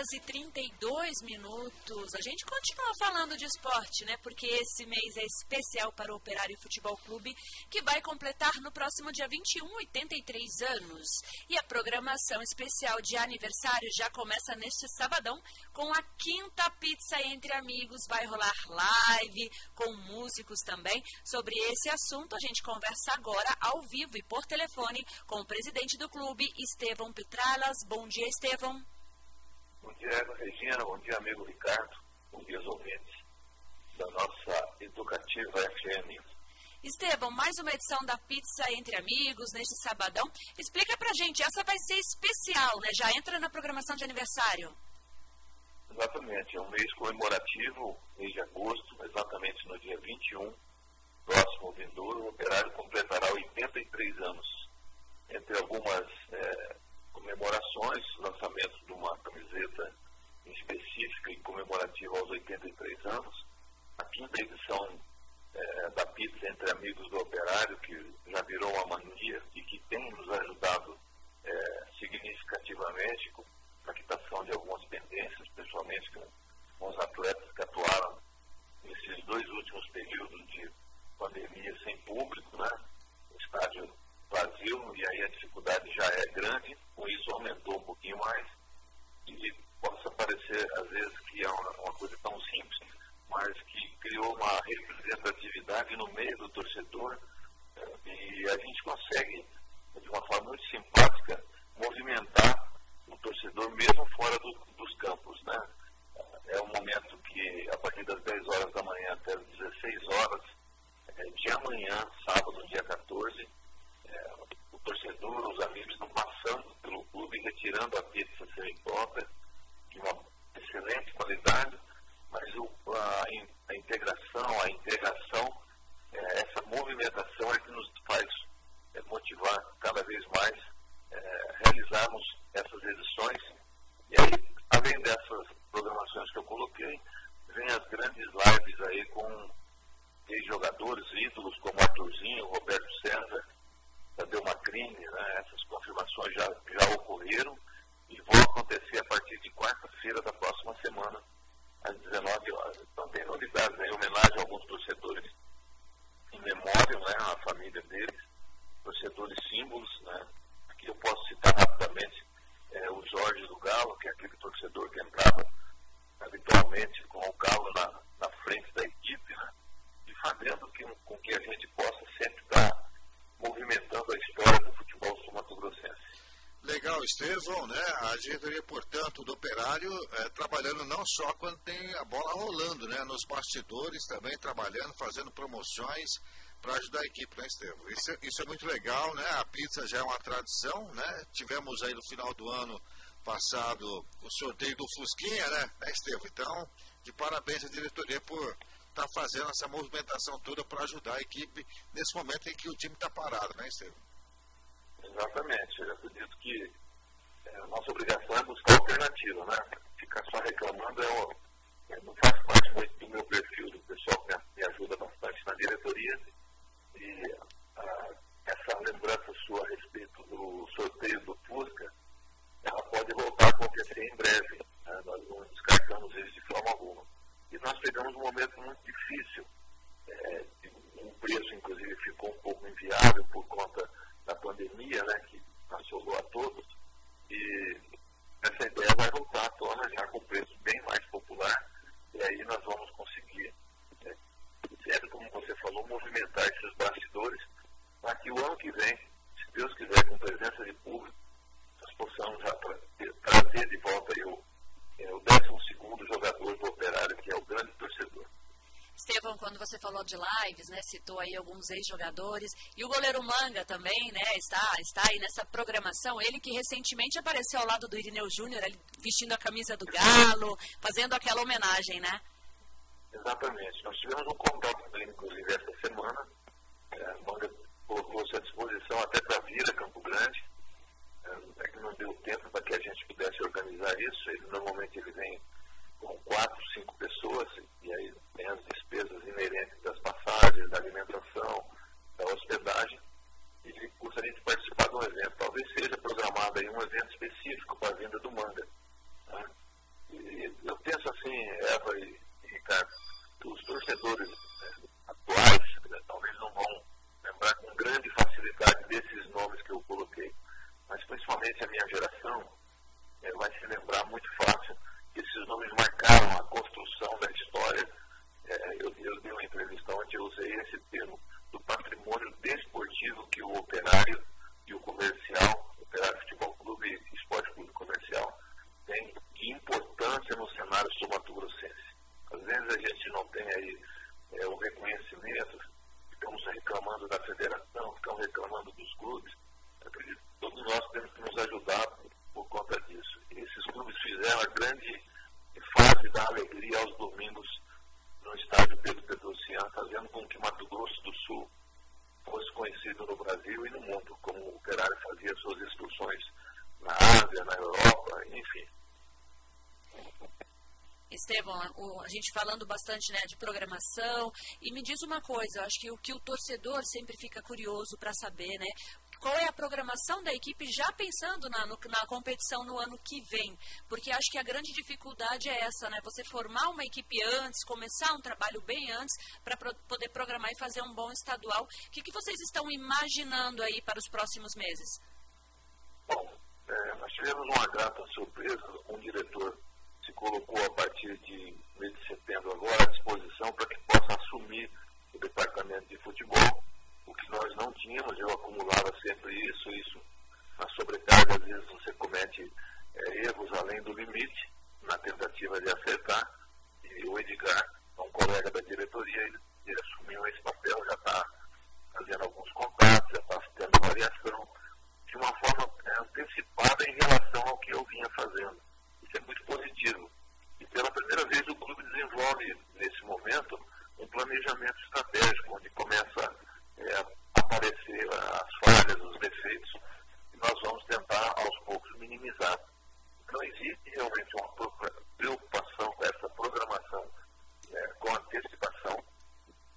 Horas e 32 minutos. A gente continua falando de esporte, né? Porque esse mês é especial para o Operário Futebol Clube, que vai completar no próximo dia 21 83 anos. E a programação especial de aniversário já começa neste sabadão com a quinta pizza entre amigos. Vai rolar live com músicos também. Sobre esse assunto, a gente conversa agora ao vivo e por telefone com o presidente do clube, Estevão Petralas. Bom dia, Estevão. Bom dia, Regina. Bom dia, amigo Ricardo. Bom dia, ouvintes da nossa Educativa FM. Estevão, mais uma edição da Pizza Entre Amigos, neste sabadão. Explica pra gente, essa vai ser especial, né? Já entra na programação de aniversário. Exatamente, é um mês comemorativo, mês de agosto, exatamente no dia 21, próximo vindouro, o operário completará 83 anos. Entre algumas é, wife Estevão, né? A diretoria, portanto, do Operário é, trabalhando não só quando tem a bola rolando, né? Nos bastidores também trabalhando, fazendo promoções para ajudar a equipe, né, Estevão? Isso, isso, é muito legal, né? A pizza já é uma tradição, né? Tivemos aí no final do ano passado o sorteio do Fusquinha, né, né Estevão? Então, de parabéns à diretoria por estar tá fazendo essa movimentação toda para ajudar a equipe nesse momento em que o time está parado, né, Estevam? Exatamente. Eu acredito que é, nossa obrigação é buscar alternativa, né? Ficar só reclamando é, é, não faz parte muito do meu perfil, do pessoal que me ajuda bastante na diretoria. E a, essa lembrança sua a respeito do sorteio do Fusca, ela pode voltar a acontecer em breve. Né? Nós não descartamos isso de forma alguma. E nós pegamos um momento muito difícil. É, um preço, inclusive, ficou um pouco inviável por conta da pandemia, né, que assolou a todos. E essa ideia vai voltar à tona já com preço bem mais popular. E aí nós vamos conseguir, né, sempre como você falou, movimentar esses bastidores para que o ano que vem, se Deus quiser, com presença de público, nós possamos já tra trazer de volta aí o é o 12 jogador do Operário, que é o grande torcedor. Estevão, quando você falou de lives, né, citou aí alguns ex-jogadores, e o goleiro Manga também, né, está, está aí nessa programação, ele que recentemente apareceu ao lado do Irineu Júnior, vestindo a camisa do Galo, fazendo aquela homenagem, né? Exatamente, nós tivemos um contato dele, inclusive, essa semana, é, Manga colocou-se à disposição até para vir a Campo Grande, é que não deu tempo para que a gente pudesse organizar isso. Ele, normalmente ele vem com quatro, cinco pessoas, e aí tem as despesas inerentes das passagens, da alimentação, da hospedagem, e custa a gente participar de um evento. Talvez seja programado aí um evento específico para dar alegria aos domingos no estádio Pedro Pedrocian, fazendo com que Mato Grosso do Sul fosse conhecido no Brasil e no mundo, como o Operário fazia suas excursões na Ásia, na Europa, enfim. Estevão, a gente falando bastante né, de programação, e me diz uma coisa, eu acho que o que o torcedor sempre fica curioso para saber, né? Qual é a programação da equipe já pensando na, no, na competição no ano que vem? Porque acho que a grande dificuldade é essa, né? Você formar uma equipe antes, começar um trabalho bem antes, para pro, poder programar e fazer um bom estadual. O que, que vocês estão imaginando aí para os próximos meses? Bom, é, nós tivemos uma grata surpresa, um diretor se colocou a partir de mês de setembro agora à disposição para que possa assumir o departamento de futebol, o que nós não tínhamos, eu acumulava sempre isso, isso na sobrecarga, às vezes você comete é, erros além do limite na tentativa de acertar, e o Edgar, um colega da diretoria, ele, ele assumiu esse papel, já está fazendo alguns contatos, já está tendo variação, de uma forma é, antecipada em relação ao que eu vinha fazendo isso é muito positivo. E pela primeira vez o clube desenvolve, nesse momento, um planejamento estratégico, onde começa é, a aparecer as falhas, os defeitos, e nós vamos tentar, aos poucos, minimizar. Não existe realmente uma preocupação com essa programação é, com antecipação,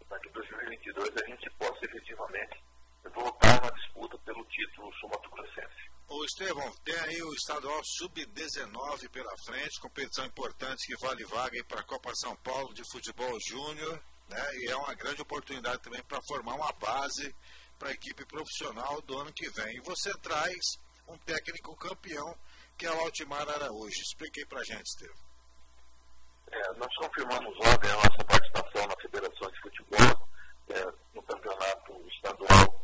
para que em 2022 a gente possa efetivamente voltar na disputa pelo título Estevão, tem aí o estadual sub-19 pela frente, competição importante que vale vaga para a Copa São Paulo de futebol júnior, né? E é uma grande oportunidade também para formar uma base para a equipe profissional do ano que vem. E você traz um técnico campeão, que é o Altimar Araújo. Explique para a gente, Estevão. É, nós confirmamos ontem a nossa participação na Federação de Futebol, é, no campeonato estadual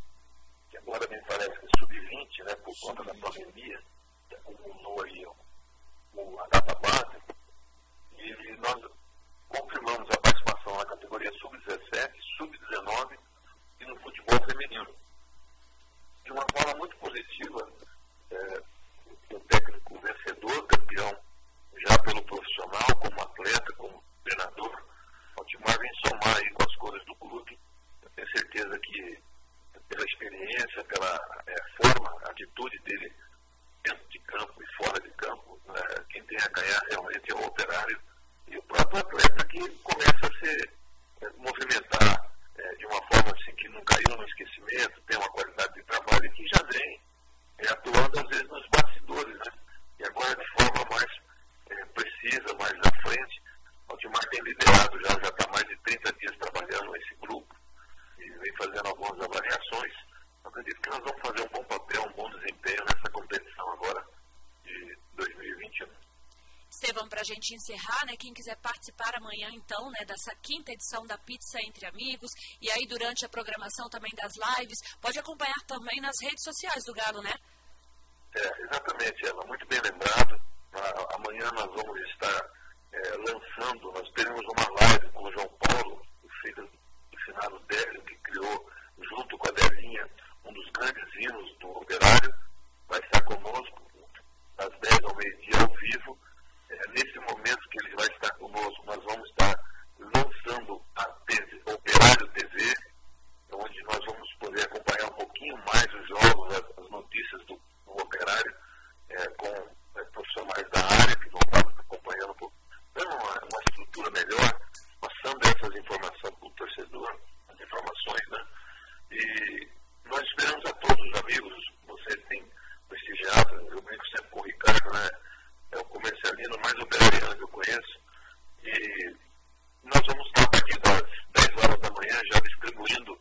que agora me parece que é sub-20, né, por conta da pandemia, que acumulou aí o, a data base, e nós confirmamos a participação na categoria sub-17, sub-19 e no futebol feminino. De uma forma muito positiva, é, o técnico vencedor, campeão, já pelo profissional, como atleta, como treinador, o Timar vem somar aí com as cores do clube. Eu tenho certeza que pela experiência, pela é, forma, atitude dele dentro de campo e fora de campo. Né? Quem tem a ganhar realmente é o operário e o próprio atleta que começa a se é, movimentar é, de uma forma assim que não esquecimento, tem uma qualidade de trabalho e que já vem é, atuando às vezes nos bastidores, né? E agora de forma mais é, precisa, mais à frente. O Altimar tem liderado já, já está mais de 30 dias trabalhando nesse grupo vem fazendo algumas avaliações. Acredito que nós vamos fazer um bom papel, um bom desempenho nessa competição agora de 2021. Estevão, para a gente encerrar, né, quem quiser participar amanhã, então, né, dessa quinta edição da Pizza Entre Amigos, e aí durante a programação também das lives, pode acompanhar também nas redes sociais do Galo, né? É, exatamente, Ela, muito bem lembrado. Amanhã nós vamos estar é, lançando, nós teremos uma live com o João Paulo, o filho finado Délio, que criou, junto com a Delinha, um dos grandes hinos do operário, vai estar conosco das 10 ao meio-dia ao vivo. É, nesse momento que ele vai estar conosco, nós vamos estar lançando a TV, Operário TV, onde nós vamos poder acompanhar um pouquinho mais os jogos, as, as notícias do, do operário, é, com é, profissionais da área que vão estar acompanhando, dando uma, uma estrutura melhor passando essas informações para o torcedor, as informações, né? E nós esperamos a todos os amigos, você tem prestigiado, eu brinco sempre com o Ricardo, né? É o comercialino mais operariano que eu conheço. E nós vamos estar a partir das 10 horas da manhã já distribuindo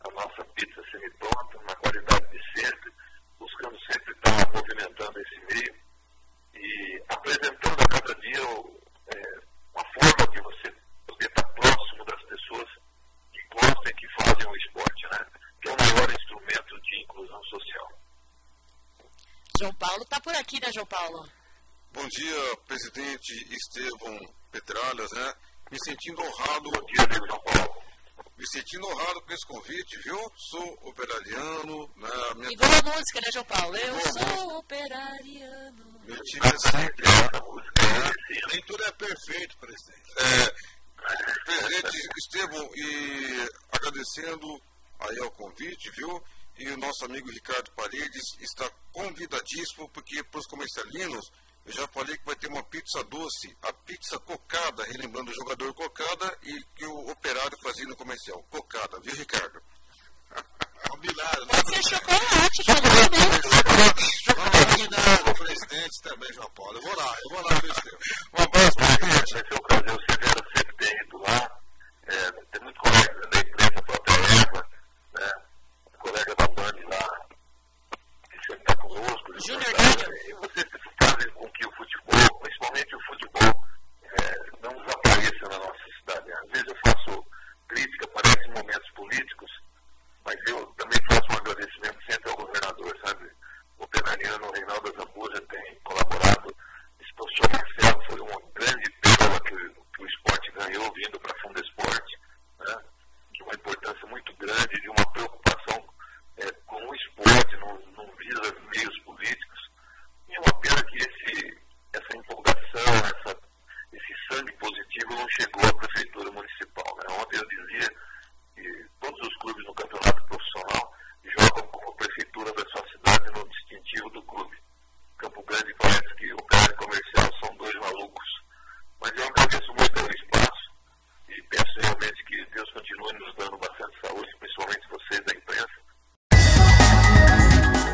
a nossa pizza semi-pronta, na qualidade de sempre, buscando sempre estar movimentando esse meio e apresentando a cada dia o, é, uma forma de você poder estar próximo das pessoas que gostam e que fazem o esporte, né? Que é o maior instrumento de inclusão social. João Paulo né, João Paulo? Bom dia, presidente Estevão Petralhas, né? Me sentindo honrado. Bom dia, né, João Paulo. Me sentindo honrado com esse convite, viu? Sou operariano. Né? Minha... E boa música, né, João Paulo? Eu boa sou música. operariano. Meu time é sempre. É, é, nem tudo é perfeito, presidente. É, presidente Estevam, e agradecendo aí ao convite, viu? E o nosso amigo Ricardo Paredes está convidadíssimo, porque para os comercialinos, eu já falei que vai ter uma pizza doce, a pizza cocada, relembrando o jogador cocada e que o operário fazia no comercial. Cocada, viu, Ricardo? Combinado. Pode ser chocolate, chocolate. Combinado, presidente também, João Paulo. Eu vou lá, eu vou lá, presidente. Um abraço, presidente. Vai ser um prazer, o Severo sempre tem ido lá. É, tem muito colega da imprensa, a própria Eva, né? A colega da Band lá, que sempre está conosco. Júnior E você fazem com que o futebol, principalmente o futebol, é, não desapareça na nossa cidade. Às vezes eu faço crítica, parece momentos políticos, mas eu também faço um agradecimento sempre ao governador, sabe? O penariano Reinaldo Zambuja tem colaborado. Esse professor Marcelo foi uma grande pérola que, que o esporte ganhou vindo para a Fundo Esporte, né? de uma importância muito grande, de uma preocupação é, com o esporte, não, não visa meios políticos. E é uma pena que esse, essa empolgação, essa, esse sangue positivo não chegou à prefeitura municipal. Né? Ontem eu dizia que todos os clubes no campeonato profissional jogam como prefeitura da sua cidade no distintivo do clube. Campo Grande parece que o cara comercial são dois malucos. Mas eu agradeço muito pelo espaço e peço realmente que Deus continue nos dando bastante saúde, principalmente vocês da imprensa.